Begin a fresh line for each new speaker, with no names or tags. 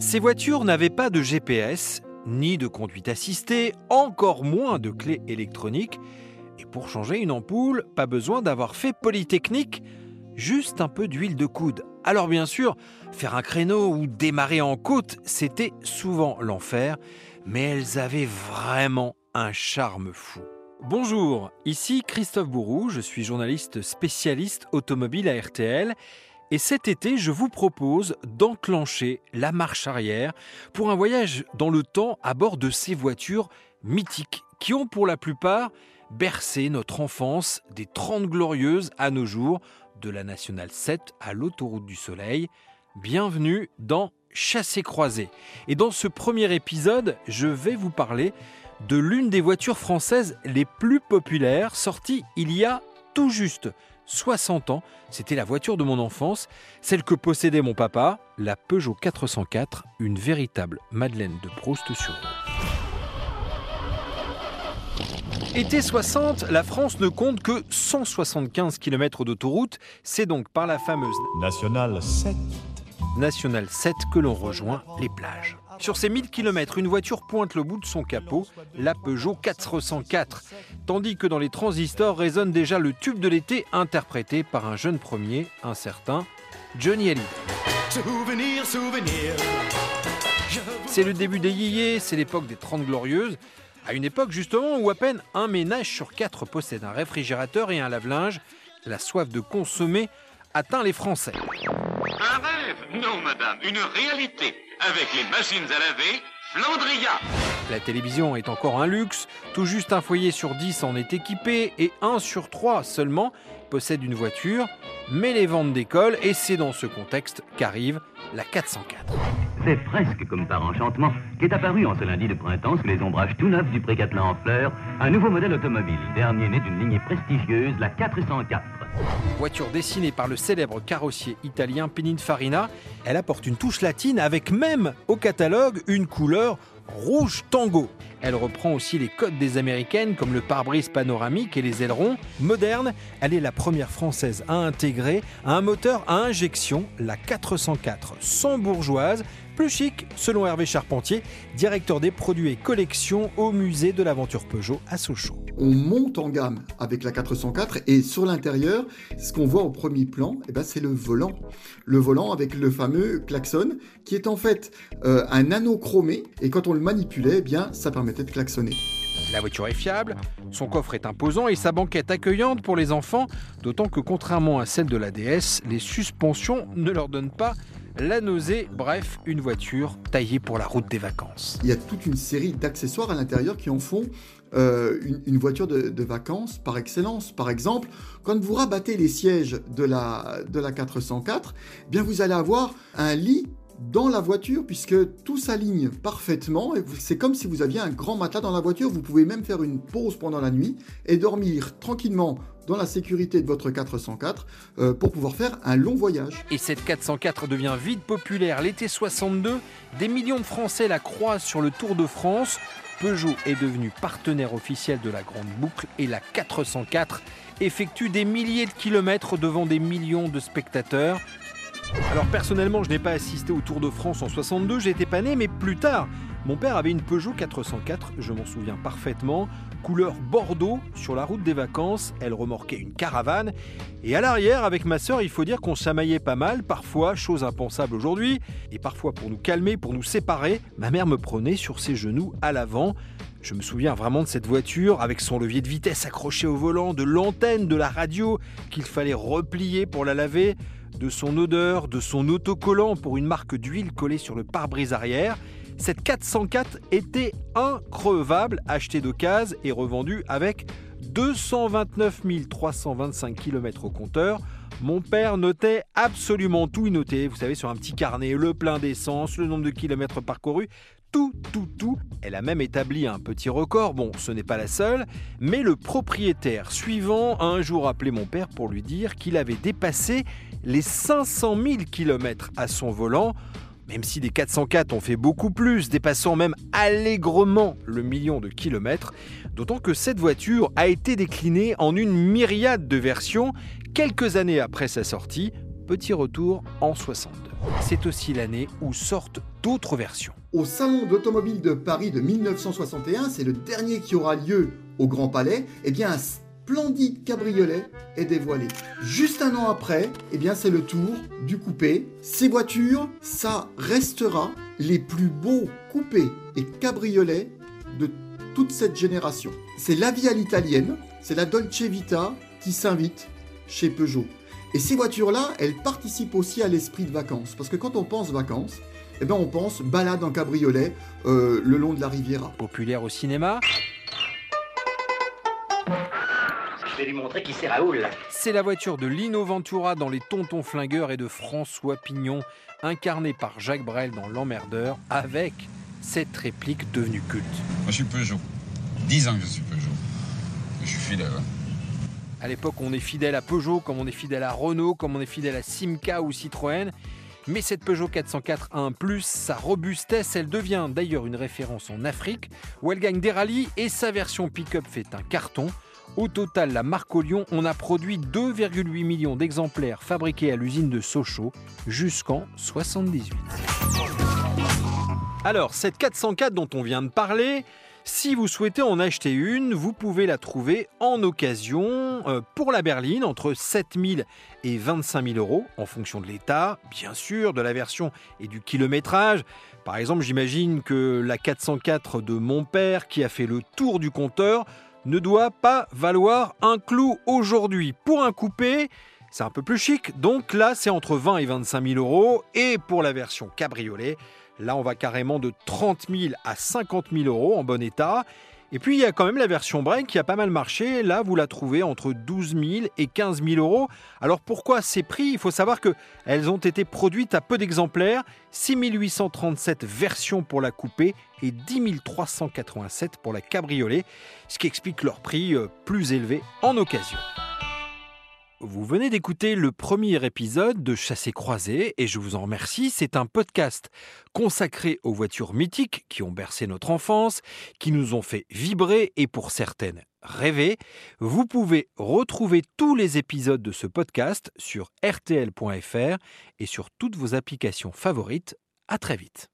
Ces voitures n'avaient pas de GPS, ni de conduite assistée, encore moins de clés électroniques. Et pour changer une ampoule, pas besoin d'avoir fait Polytechnique, juste un peu d'huile de coude. Alors bien sûr, faire un créneau ou démarrer en côte, c'était souvent l'enfer, mais elles avaient vraiment un charme fou. Bonjour, ici Christophe Bourou, je suis journaliste spécialiste automobile à RTL et cet été, je vous propose d'enclencher la marche arrière pour un voyage dans le temps à bord de ces voitures mythiques qui ont pour la plupart bercé notre enfance des 30 glorieuses à nos jours, de la Nationale 7 à l'autoroute du Soleil. Bienvenue dans Chassé croisé. Et dans ce premier épisode, je vais vous parler de l'une des voitures françaises les plus populaires, sortie il y a tout juste 60 ans. C'était la voiture de mon enfance, celle que possédait mon papa, la Peugeot 404, une véritable Madeleine de Proust sur Été 60, la France ne compte que 175 km d'autoroute. C'est donc par la fameuse
Nationale 7.
Nationale 7 que l'on rejoint les plages. Sur ces 1000 km, une voiture pointe le bout de son capot, la Peugeot 404, tandis que dans les transistors résonne déjà le tube de l'été interprété par un jeune premier, un certain Johnny Hallyday.
Souvenir, souvenir.
C'est le début des yéyés, c'est l'époque des 30 glorieuses, à une époque justement où à peine un ménage sur quatre possède un réfrigérateur et un lave-linge, la soif de consommer atteint les Français.
Un rêve Non, madame, une réalité. Avec les machines à laver, Flandria.
La télévision est encore un luxe, tout juste un foyer sur 10 en est équipé et un sur 3 seulement possède une voiture, mais les ventes décollent et c'est dans ce contexte qu'arrive la 404.
C'est presque comme par enchantement qu'est apparu en ce lundi de printemps sous les ombrages tout neufs du Précatelan en fleurs un nouveau modèle automobile, dernier né d'une lignée prestigieuse, la 404.
Voiture dessinée par le célèbre carrossier italien Pininfarina, elle apporte une touche latine avec même au catalogue une couleur rouge tango. Elle reprend aussi les codes des américaines comme le pare-brise panoramique et les ailerons. Moderne, elle est la première française à intégrer un moteur à injection, la 404 sans bourgeoise, plus chic selon Hervé Charpentier, directeur des produits et collections au musée de l'aventure Peugeot à Sochaux.
On monte en gamme avec la 404 et sur l'intérieur, ce qu'on voit au premier plan, eh ben, c'est le volant. Le volant avec le fameux klaxon qui est en fait euh, un anneau chromé et quand on le manipulait, eh bien, ça permettait de klaxonner.
La voiture est fiable, son coffre est imposant et sa banquette accueillante pour les enfants, d'autant que contrairement à celle de la DS, les suspensions ne leur donnent pas la nausée, bref, une voiture taillée pour la route des vacances.
Il y a toute une série d'accessoires à l'intérieur qui en font euh, une, une voiture de, de vacances par excellence. Par exemple, quand vous rabattez les sièges de la, de la 404, eh bien vous allez avoir un lit dans la voiture puisque tout s'aligne parfaitement. C'est comme si vous aviez un grand matelas dans la voiture. Vous pouvez même faire une pause pendant la nuit et dormir tranquillement dans la sécurité de votre 404 euh, pour pouvoir faire un long voyage.
Et cette 404 devient vite populaire. L'été 62, des millions de Français la croisent sur le Tour de France. Peugeot est devenu partenaire officiel de la Grande Boucle et la 404 effectue des milliers de kilomètres devant des millions de spectateurs. Alors personnellement, je n'ai pas assisté au Tour de France en 62, j'étais pas né, mais plus tard, mon père avait une Peugeot 404, je m'en souviens parfaitement, couleur bordeaux sur la route des vacances, elle remorquait une caravane et à l'arrière avec ma sœur, il faut dire qu'on chamaillait pas mal, parfois chose impensable aujourd'hui et parfois pour nous calmer, pour nous séparer, ma mère me prenait sur ses genoux à l'avant. Je me souviens vraiment de cette voiture avec son levier de vitesse accroché au volant, de l'antenne de la radio qu'il fallait replier pour la laver, de son odeur, de son autocollant pour une marque d'huile collée sur le pare-brise arrière. Cette 404 était increvable, achetée d'occasion et revendue avec 229 325 km au compteur. Mon père notait absolument tout, il notait, vous savez, sur un petit carnet, le plein d'essence, le nombre de kilomètres parcourus, tout, tout, tout. Elle a même établi un petit record, bon, ce n'est pas la seule, mais le propriétaire suivant a un jour appelé mon père pour lui dire qu'il avait dépassé les 500 000 km à son volant. Même si des 404 ont fait beaucoup plus, dépassant même allègrement le million de kilomètres, d'autant que cette voiture a été déclinée en une myriade de versions quelques années après sa sortie, petit retour en 62. C'est aussi l'année où sortent d'autres versions.
Au Salon d'automobile de Paris de 1961, c'est le dernier qui aura lieu au Grand Palais, eh bien splendide cabriolet est dévoilé. Juste un an après, eh bien c'est le tour du coupé. Ces voitures, ça restera les plus beaux coupés et cabriolets de toute cette génération. C'est la vie à c'est la Dolce Vita qui s'invite chez Peugeot. Et ces voitures-là, elles participent aussi à l'esprit de vacances. Parce que quand on pense vacances, eh ben on pense balade en cabriolet euh, le long de la Riviera.
Populaire au cinéma,
Je vais lui montrer qui c'est Raoul.
c'est la voiture de Lino Ventura dans Les Tontons Flingueurs et de François Pignon, incarné par Jacques Brel dans L'Emmerdeur, avec cette réplique devenue culte.
Moi, je suis Peugeot. 10 ans que je suis Peugeot. Je suis fidèle. hein.
À l'époque, on est fidèle à Peugeot, comme on est fidèle à Renault, comme on est fidèle à Simca ou Citroën. Mais cette Peugeot 404 a un plus, sa robustesse, elle devient d'ailleurs une référence en Afrique, où elle gagne des rallyes et sa version pick-up fait un carton. Au total, la marque au Lyon, on a produit 2,8 millions d'exemplaires fabriqués à l'usine de Sochaux jusqu'en 78. Alors, cette 404 dont on vient de parler, si vous souhaitez en acheter une, vous pouvez la trouver en occasion euh, pour la berline entre 7 000 et 25 000 euros en fonction de l'état, bien sûr, de la version et du kilométrage. Par exemple, j'imagine que la 404 de mon père qui a fait le tour du compteur ne doit pas valoir un clou aujourd'hui. Pour un coupé, c'est un peu plus chic, donc là c'est entre 20 et 25 000 euros. Et pour la version cabriolet, Là, on va carrément de 30 000 à 50 000 euros en bon état. Et puis, il y a quand même la version break qui a pas mal marché. Là, vous la trouvez entre 12 000 et 15 000 euros. Alors, pourquoi ces prix? Il faut savoir qu'elles ont été produites à peu d'exemplaires. 6 837 versions pour la coupée et 10 387 pour la cabriolet. Ce qui explique leur prix euh, plus élevé en occasion. Vous venez d'écouter le premier épisode de Chassé Croisé et je vous en remercie. C'est un podcast consacré aux voitures mythiques qui ont bercé notre enfance, qui nous ont fait vibrer et pour certaines rêver. Vous pouvez retrouver tous les épisodes de ce podcast sur rtl.fr et sur toutes vos applications favorites. À très vite.